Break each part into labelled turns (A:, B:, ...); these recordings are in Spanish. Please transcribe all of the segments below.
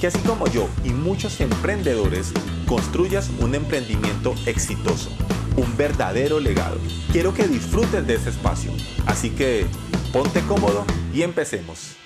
A: que así como yo y muchos emprendedores construyas un emprendimiento exitoso, un verdadero legado. Quiero que disfrutes de ese espacio, así que ponte cómodo y empecemos.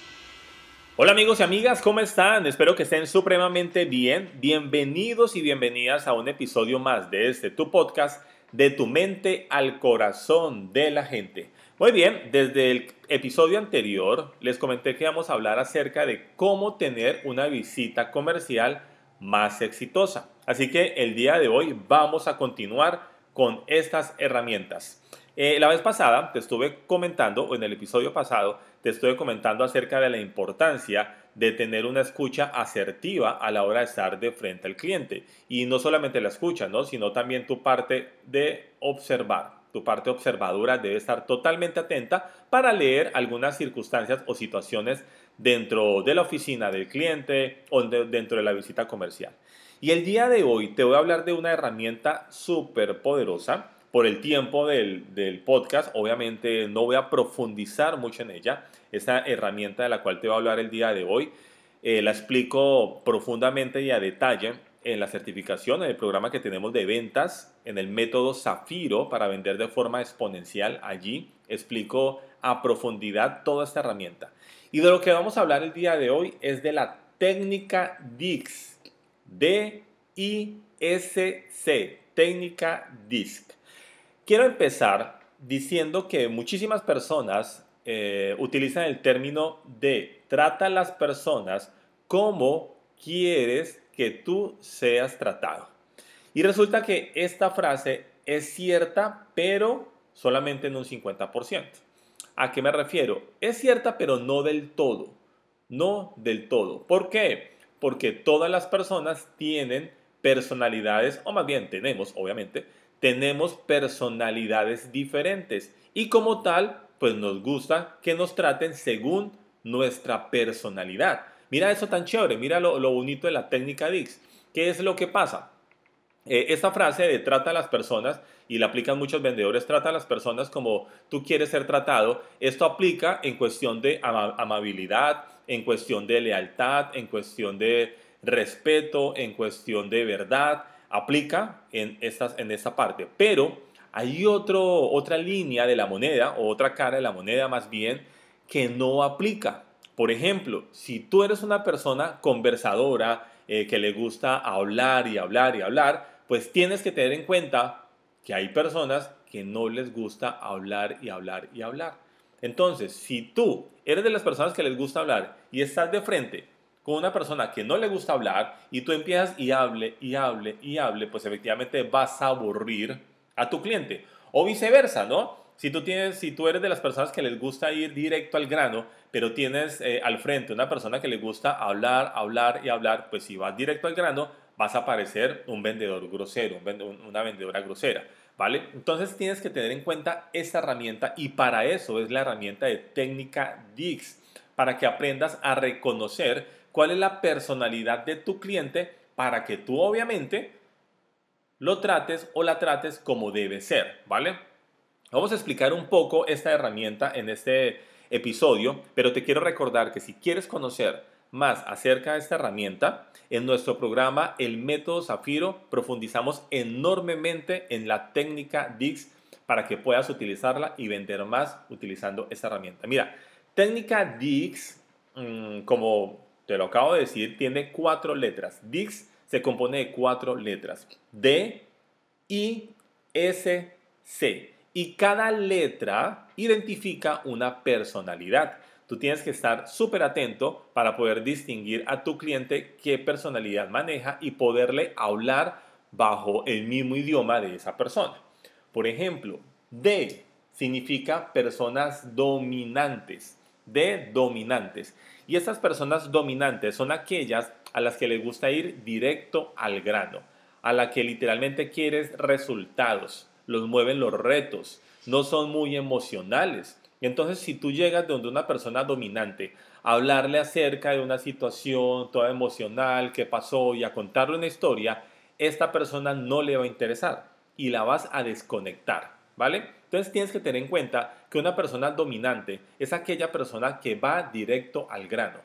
A: Hola amigos y amigas, ¿cómo están? Espero que estén supremamente bien. Bienvenidos y bienvenidas a un episodio más de este tu podcast, de tu mente al corazón de la gente. Muy bien, desde el episodio anterior les comenté que vamos a hablar acerca de cómo tener una visita comercial más exitosa. Así que el día de hoy vamos a continuar con estas herramientas. Eh, la vez pasada te estuve comentando, o en el episodio pasado, te estuve comentando acerca de la importancia de tener una escucha asertiva a la hora de estar de frente al cliente. Y no solamente la escucha, ¿no? sino también tu parte de observar tu parte observadora debe estar totalmente atenta para leer algunas circunstancias o situaciones dentro de la oficina del cliente o dentro de la visita comercial. Y el día de hoy te voy a hablar de una herramienta súper poderosa. Por el tiempo del, podcast, obviamente no voy a profundizar mucho en ella. Esta herramienta de la cual te voy a hablar el día de hoy, eh, la explico profundamente y a detalle en la certificación, en el programa que tenemos de ventas, en el método Zafiro para vender de forma exponencial. Allí explico a profundidad toda esta herramienta. Y de lo que vamos a hablar el día de hoy es de la técnica DIX. D-I-S-C. Técnica DISC. Quiero empezar diciendo que muchísimas personas eh, utilizan el término de trata a las personas como quieres que tú seas tratado. Y resulta que esta frase es cierta, pero solamente en un 50%. ¿A qué me refiero? Es cierta, pero no del todo. No del todo. ¿Por qué? Porque todas las personas tienen personalidades, o más bien tenemos, obviamente, tenemos personalidades diferentes. Y como tal, pues nos gusta que nos traten según nuestra personalidad. Mira eso tan chévere, mira lo, bonito de la técnica DIX. ¿Qué es lo que pasa? Eh, esta frase de trata a las personas, y la aplican muchos vendedores, trata a las personas como tú quieres ser tratado, esto aplica en cuestión de amabilidad, en cuestión de lealtad, en cuestión de respeto, en cuestión de verdad, aplica en, estas, en esta parte. Pero hay otro, otra línea de la moneda, o otra cara de la moneda más bien, que no aplica. Por ejemplo, si tú eres una persona conversadora, eh, que le gusta hablar y hablar y hablar, pues tienes que tener en cuenta que hay personas que no les gusta hablar y hablar y hablar. Entonces, si tú eres de las personas que les gusta hablar y estás de frente con una persona que no le gusta hablar y tú empiezas y hable y hable y hable, pues efectivamente vas a aburrir a tu cliente. O viceversa, ¿no? Si tú, tienes, si tú eres de las personas que les gusta ir directo al grano, pero tienes eh, al frente una persona que le gusta hablar, hablar y hablar, pues si vas directo al grano, vas a parecer un vendedor grosero, una vendedora grosera, ¿vale? Entonces tienes que tener en cuenta esta herramienta y para eso es la herramienta de técnica DIX, para que aprendas a reconocer cuál es la personalidad de tu cliente para que tú obviamente lo trates o la trates como debe ser, ¿vale? Vamos a explicar un poco esta herramienta en este episodio, pero te quiero recordar que si quieres conocer más acerca de esta herramienta, en nuestro programa El Método Zafiro profundizamos enormemente en la técnica DIX para que puedas utilizarla y vender más utilizando esta herramienta. Mira, técnica DIX, mm, como te lo acabo de decir, tiene cuatro letras. DIX se compone de cuatro letras. D, I, S, C y cada letra identifica una personalidad. Tú tienes que estar súper atento para poder distinguir a tu cliente qué personalidad maneja y poderle hablar bajo el mismo idioma de esa persona. Por ejemplo, D significa personas dominantes, de dominantes. Y estas personas dominantes son aquellas a las que les gusta ir directo al grano, a la que literalmente quieres resultados, los mueven los retos, no son muy emocionales. Entonces, si tú llegas donde una persona dominante a hablarle acerca de una situación toda emocional que pasó y a contarle una historia, esta persona no le va a interesar y la vas a desconectar, ¿vale? Entonces tienes que tener en cuenta que una persona dominante es aquella persona que va directo al grano.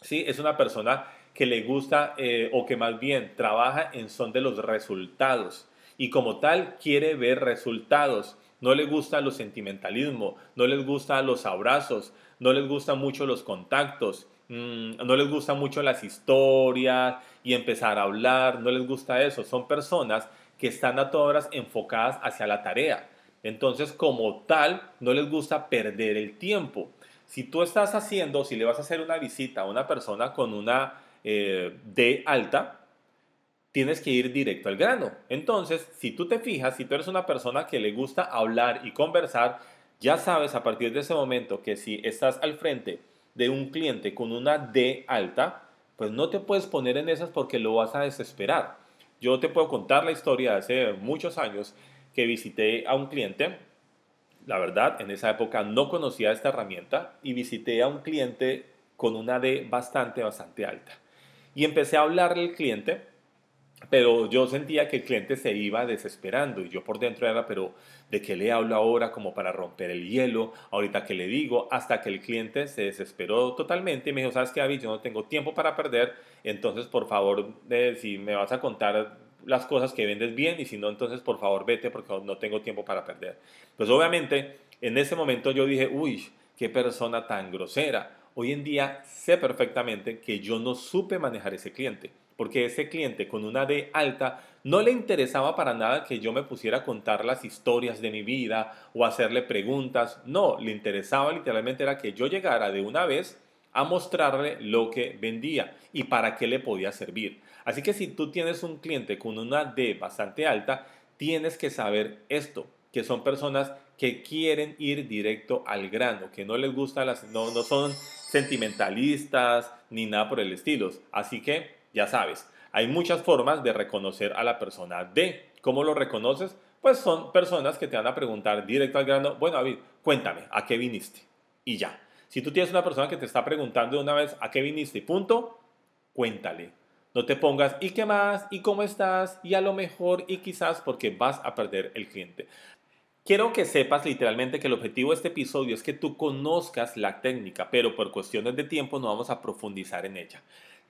A: ¿sí? Es una persona que le gusta eh, o que más bien trabaja en son de los resultados y como tal quiere ver resultados. No le gusta los sentimentalismo, no les gusta los abrazos, no les gustan mucho los contactos, mm, no les gustan mucho las historias y empezar a hablar, no les gusta eso. Son personas que están a todas horas enfocadas hacia la tarea. Entonces, como tal, no les gusta perder el tiempo. Si tú estás haciendo, si le vas a hacer una visita a una persona con una eh, D alta, tienes que ir directo al grano. Entonces, si tú te fijas, si tú eres una persona que le gusta hablar y conversar, ya sabes a partir de ese momento que si estás al frente de un cliente con una D alta, pues no te puedes poner en esas porque lo vas a desesperar. Yo te puedo contar la historia de hace muchos años que visité a un cliente. La verdad, en esa época no conocía esta herramienta y visité a un cliente con una D bastante, bastante alta. Y empecé a hablarle al cliente, pero yo sentía que el cliente se iba desesperando y yo por dentro era, pero ¿de qué le hablo ahora como para romper el hielo? Ahorita que le digo, hasta que el cliente se desesperó totalmente y me dijo, ¿sabes qué, David? Yo no tengo tiempo para perder, entonces por favor, eh, si me vas a contar las cosas que vendes bien y si no, entonces por favor vete porque no tengo tiempo para perder. Pues obviamente en ese momento yo dije, uy, qué persona tan grosera. Hoy en día sé perfectamente que yo no supe manejar ese cliente, porque ese cliente con una D alta no le interesaba para nada que yo me pusiera a contar las historias de mi vida o hacerle preguntas. No, le interesaba literalmente era que yo llegara de una vez a mostrarle lo que vendía y para qué le podía servir. Así que si tú tienes un cliente con una D bastante alta, tienes que saber esto, que son personas que quieren ir directo al grano, que no les gusta las, no, no son sentimentalistas ni nada por el estilo. Así que ya sabes, hay muchas formas de reconocer a la persona D. ¿Cómo lo reconoces? Pues son personas que te van a preguntar directo al grano, bueno David, cuéntame, ¿a qué viniste? Y ya. Si tú tienes una persona que te está preguntando de una vez a qué viniste, punto, cuéntale. No te pongas y qué más y cómo estás y a lo mejor y quizás porque vas a perder el cliente. Quiero que sepas literalmente que el objetivo de este episodio es que tú conozcas la técnica, pero por cuestiones de tiempo no vamos a profundizar en ella.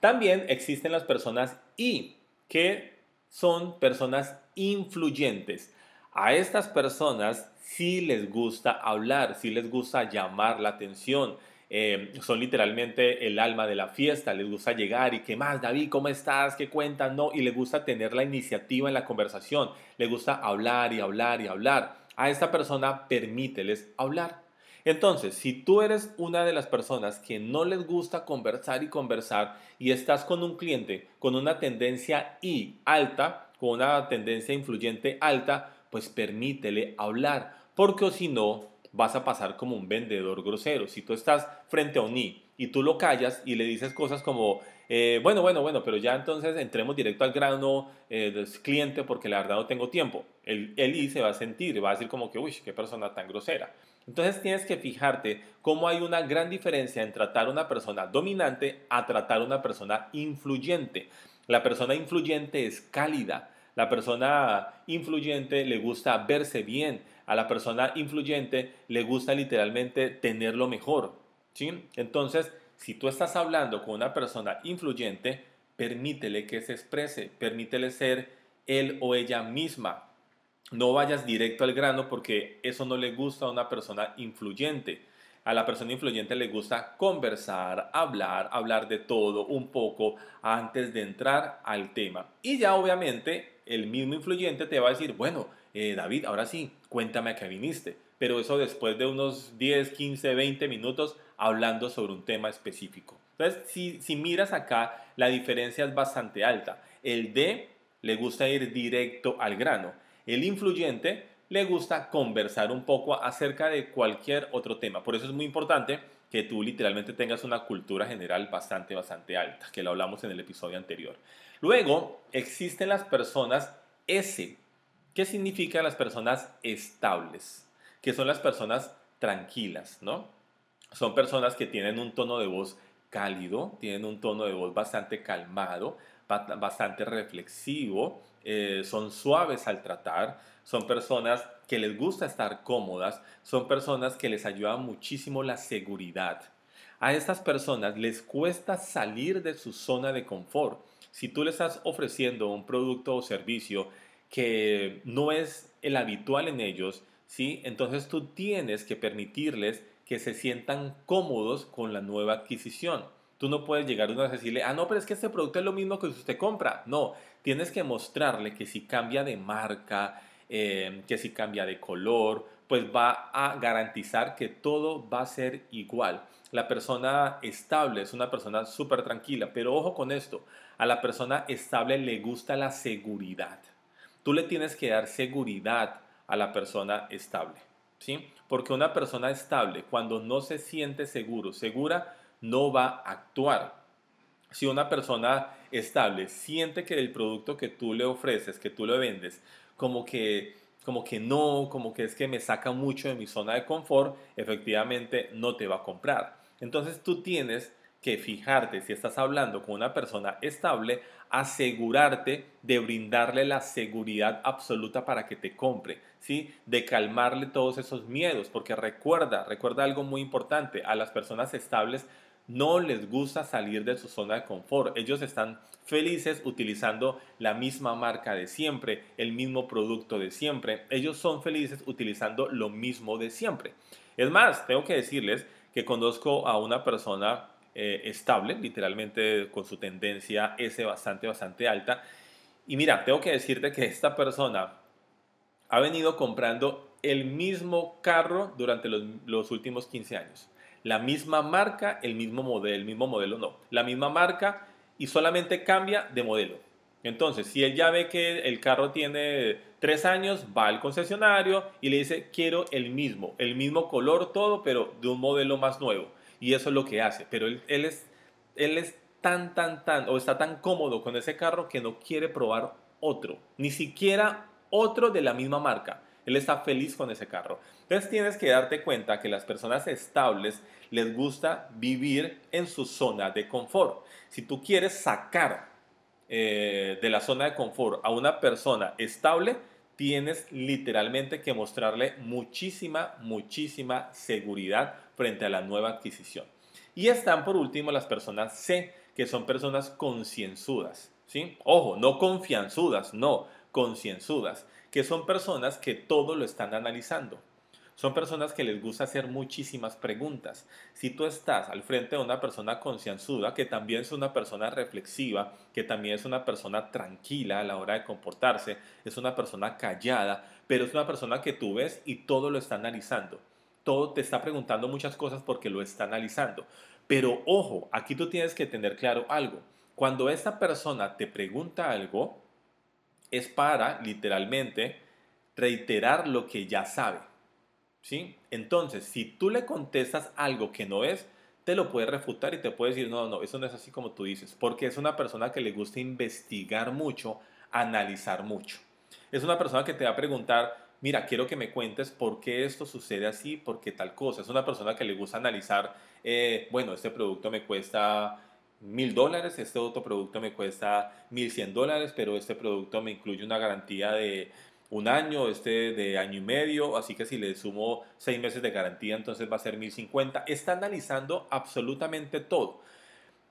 A: También existen las personas I, que son personas influyentes. A estas personas si les gusta hablar, si les gusta llamar la atención. Eh, son literalmente el alma de la fiesta, les gusta llegar y qué más, David, ¿cómo estás? ¿Qué cuentan? No, y les gusta tener la iniciativa en la conversación, les gusta hablar y hablar y hablar. A esta persona permíteles hablar. Entonces, si tú eres una de las personas que no les gusta conversar y conversar y estás con un cliente con una tendencia I alta, con una tendencia influyente alta, pues permítele hablar, porque si no, vas a pasar como un vendedor grosero. Si tú estás frente a un I y tú lo callas y le dices cosas como, eh, bueno, bueno, bueno, pero ya entonces entremos directo al grano eh, del cliente porque la verdad no tengo tiempo. El, el I se va a sentir, va a decir como que, uy, qué persona tan grosera. Entonces tienes que fijarte cómo hay una gran diferencia en tratar a una persona dominante a tratar a una persona influyente. La persona influyente es cálida, la persona influyente le gusta verse bien. A la persona influyente le gusta literalmente tenerlo mejor. Entonces, si tú estás hablando con una persona influyente, permítele que se exprese, permítele ser él o ella misma. No vayas directo al grano porque eso no le gusta a una persona influyente. A la persona influyente le gusta conversar, hablar, hablar de todo un poco antes de entrar al tema. Y ya obviamente el mismo influyente te va a decir, bueno, eh, David, ahora sí, cuéntame a qué viniste. Pero eso después de unos 10, 15, 20 minutos hablando sobre un tema específico. Entonces, si, si miras acá, la diferencia es bastante alta. El D le gusta ir directo al grano. El influyente le gusta conversar un poco acerca de cualquier otro tema. Por eso es muy importante que tú literalmente tengas una cultura general bastante, bastante alta, que lo hablamos en el episodio anterior. Luego, existen las personas S. ¿Qué significa las personas estables? Que son las personas tranquilas, ¿no? Son personas que tienen un tono de voz cálido, tienen un tono de voz bastante calmado, bastante reflexivo, eh, son suaves al tratar, son personas que les gusta estar cómodas, son personas que les ayuda muchísimo la seguridad. A estas personas les cuesta salir de su zona de confort. Si tú le estás ofreciendo un producto o servicio que no es el habitual en ellos, ¿sí? entonces tú tienes que permitirles que se sientan cómodos con la nueva adquisición. Tú no puedes llegar a decirle, ah, no, pero es que este producto es lo mismo que usted compra. No, tienes que mostrarle que si cambia de marca, eh, que si cambia de color, pues va a garantizar que todo va a ser igual. La persona estable es una persona súper tranquila, pero ojo con esto, a la persona estable le gusta la seguridad. Tú le tienes que dar seguridad a la persona estable, ¿sí? Porque una persona estable, cuando no se siente seguro, segura, no va a actuar. Si una persona estable siente que el producto que tú le ofreces, que tú le vendes, como que, como que no, como que es que me saca mucho de mi zona de confort, efectivamente no te va a comprar. Entonces tú tienes que fijarte si estás hablando con una persona estable, asegurarte de brindarle la seguridad absoluta para que te compre, ¿sí? De calmarle todos esos miedos, porque recuerda, recuerda algo muy importante, a las personas estables no les gusta salir de su zona de confort. Ellos están felices utilizando la misma marca de siempre, el mismo producto de siempre. Ellos son felices utilizando lo mismo de siempre. Es más, tengo que decirles que conozco a una persona eh, estable, literalmente con su tendencia S bastante, bastante alta. Y mira, tengo que decirte que esta persona ha venido comprando el mismo carro durante los, últimos 15 años la misma marca, el mismo modelo, el mismo modelo no, la misma marca y solamente cambia de modelo. Entonces, si él ya ve que el carro tiene tres años, va al concesionario y le dice, quiero el mismo, el mismo color, todo, pero de un modelo más nuevo. Y eso es lo que hace. Pero él, es, él es tan, tan, tan, o está tan cómodo con ese carro que no quiere probar otro, ni siquiera otro de la misma marca. Él está feliz con ese carro. Entonces tienes que darte cuenta que las personas estables les gusta vivir en su zona de confort. Si tú quieres sacar eh, de la zona de confort a una persona estable, tienes literalmente que mostrarle muchísima, muchísima seguridad frente a la nueva adquisición. Y están por último las personas C, que son personas concienzudas. ¿sí? Ojo, no confianzudas, no, concienzudas que son personas que todo lo están analizando. Son personas que les gusta hacer muchísimas preguntas. Si tú estás al frente de una persona concienzuda, que también es una persona reflexiva, que también es una persona tranquila a la hora de comportarse, es una persona callada, pero es una persona que tú ves y todo lo está analizando. Todo te está preguntando muchas cosas porque lo está analizando. Pero ojo, aquí tú tienes que tener claro algo. Cuando esta persona te pregunta algo, es para literalmente reiterar lo que ya sabe. ¿Sí? Entonces, si tú le contestas algo que no es, te lo puede refutar y te puede decir, no, no, eso no es así como tú dices, porque es una persona que le gusta investigar mucho, analizar mucho. Es una persona que te va a preguntar, mira, quiero que me cuentes por qué esto sucede así, por qué tal cosa. Es una persona que le gusta analizar, eh, bueno, este producto me cuesta mil dólares, este otro producto me cuesta mil cien dólares, pero este producto me incluye una garantía de un año, este de año y medio, así que si le sumo seis meses de garantía, entonces va a ser mil cincuenta. Está analizando absolutamente todo.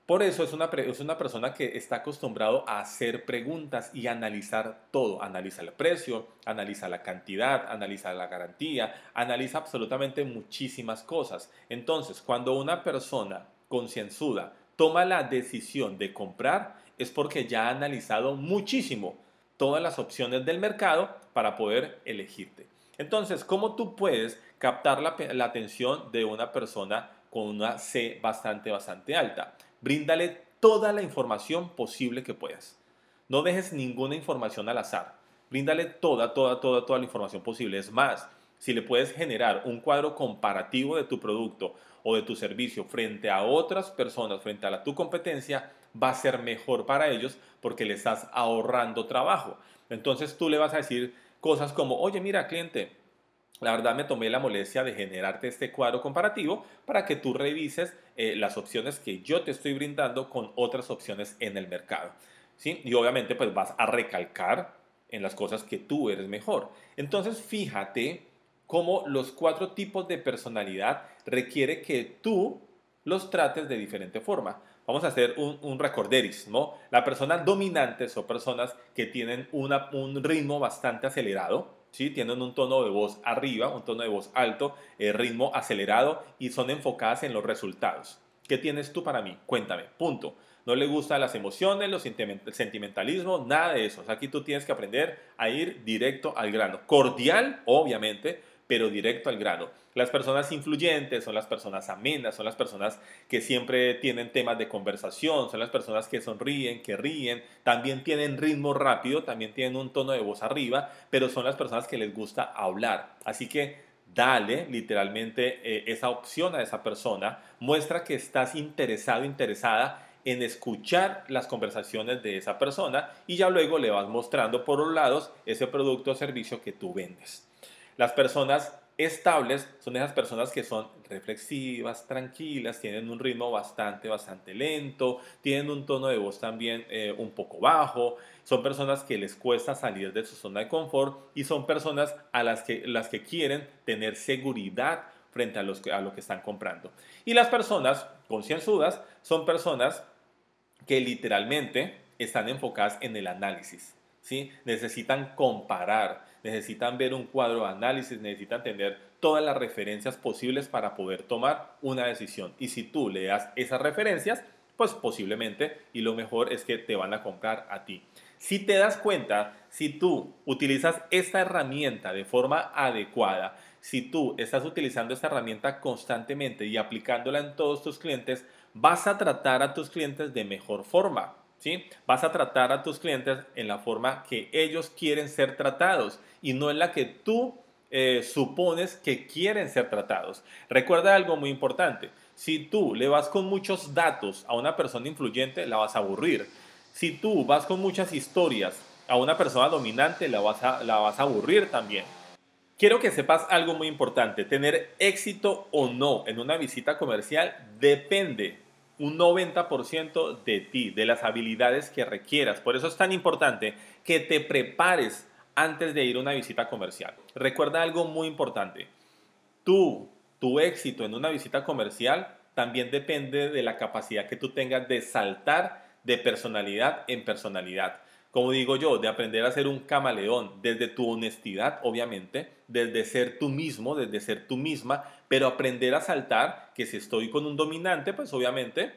A: Por eso es una, es una persona que está acostumbrado a hacer preguntas y analizar todo. Analiza el precio, analiza la cantidad, analiza la garantía, analiza absolutamente muchísimas cosas. Entonces, cuando una persona concienzuda toma la decisión de comprar es porque ya ha analizado muchísimo todas las opciones del mercado para poder elegirte. Entonces, ¿cómo tú puedes captar la, atención de una persona con una C bastante, bastante alta? Bríndale toda la información posible que puedas. No dejes ninguna información al azar. Bríndale toda, toda, toda, toda la información posible. Es más, si le puedes generar un cuadro comparativo de tu producto o de tu servicio frente a otras personas, frente a tu competencia, va a ser mejor para ellos porque le estás ahorrando trabajo. Entonces tú le vas a decir cosas como, oye, mira, cliente, la verdad me tomé la molestia de generarte este cuadro comparativo para que tú revises eh, las opciones que yo te estoy brindando con otras opciones en el mercado. ¿sí? Y obviamente pues vas a recalcar en las cosas que tú eres mejor. Entonces fíjate cómo los cuatro tipos de personalidad requiere que tú los trates de diferente forma. Vamos a hacer un, un recorderis, ¿no? La persona dominante son personas que tienen una, un ritmo bastante acelerado, ¿sí? Tienen un tono de voz arriba, un tono de voz alto, eh, ritmo acelerado y son enfocadas en los resultados. ¿Qué tienes tú para mí? Cuéntame, punto. No le gustan las emociones, los sentimentalismo, nada de eso. aquí tú tienes que aprender a ir directo al grano. Cordial, obviamente, pero directo al grano. Las personas influyentes son las personas amenas, son las personas que siempre tienen temas de conversación, son las personas que sonríen, que ríen, también tienen ritmo rápido, también tienen un tono de voz arriba, pero son las personas que les gusta hablar. Así que dale literalmente eh, esa opción a esa persona, muestra que estás interesado, interesada en escuchar las conversaciones de esa persona y ya luego le vas mostrando por los lados ese producto o servicio que tú vendes. Las personas estables son esas personas que son reflexivas, tranquilas, tienen un ritmo bastante, bastante lento, tienen un tono de voz también eh, un poco bajo, son personas que les cuesta salir de su zona de confort y son personas a las que, las que quieren tener seguridad frente a, los, a lo que están comprando. Y las personas concienzudas son personas que literalmente están enfocadas en el análisis, necesitan comparar, necesitan ver un cuadro de análisis, necesitan tener todas las referencias posibles para poder tomar una decisión. Y si tú le das esas referencias, pues posiblemente y lo mejor es que te van a comprar a ti. Si te das cuenta, si tú utilizas esta herramienta de forma adecuada, si tú estás utilizando esta herramienta constantemente y aplicándola en todos tus clientes, vas a tratar a tus clientes de mejor forma. Vas a tratar a tus clientes en la forma que ellos quieren ser tratados y no en la que tú eh, supones que quieren ser tratados. Recuerda algo muy importante. Si tú le vas con muchos datos a una persona influyente, la vas a aburrir. Si tú vas con muchas historias a una persona dominante, la vas a, la vas a aburrir también. Quiero que sepas algo muy importante. Tener éxito o no en una visita comercial depende un 90% de ti, de las habilidades que requieras. Por eso es tan importante que te prepares antes de ir a una visita comercial. Recuerda algo muy importante. Tú, tu éxito en una visita comercial también depende de la capacidad que tú tengas de saltar de personalidad en personalidad como digo yo, de aprender a ser un camaleón desde tu honestidad, obviamente, desde ser tú mismo, desde ser tú misma, pero aprender a saltar que si estoy con un dominante, pues obviamente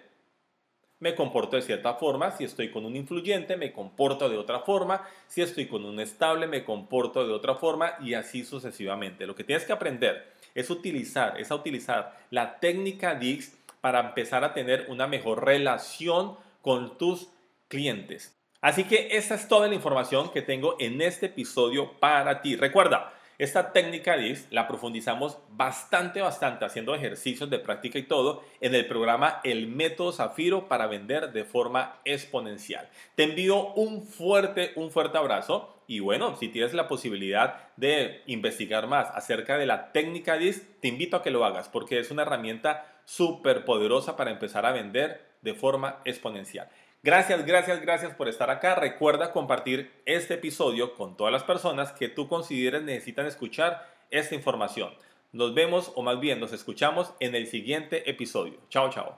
A: me comporto de cierta forma, si estoy con un influyente, me comporto de otra forma, si estoy con un estable, me comporto de otra forma y así sucesivamente. Lo que tienes que aprender es utilizar, es a utilizar la técnica DIX para empezar a tener una mejor relación con tus clientes. Así que esa es toda la información que tengo en este episodio para ti. Recuerda, esta técnica DIS la profundizamos bastante, bastante haciendo ejercicios de práctica y todo en el programa El Método Zafiro para vender de forma exponencial. Te envío un fuerte, un fuerte abrazo y bueno, si tienes la posibilidad de investigar más acerca de la técnica DIS, te invito a que lo hagas porque es una herramienta súper poderosa para empezar a vender de forma exponencial. Gracias, gracias, gracias por estar acá. Recuerda compartir este episodio con todas las personas que tú consideres necesitan escuchar esta información. Nos vemos o más bien nos escuchamos en el siguiente episodio. Chao, chao.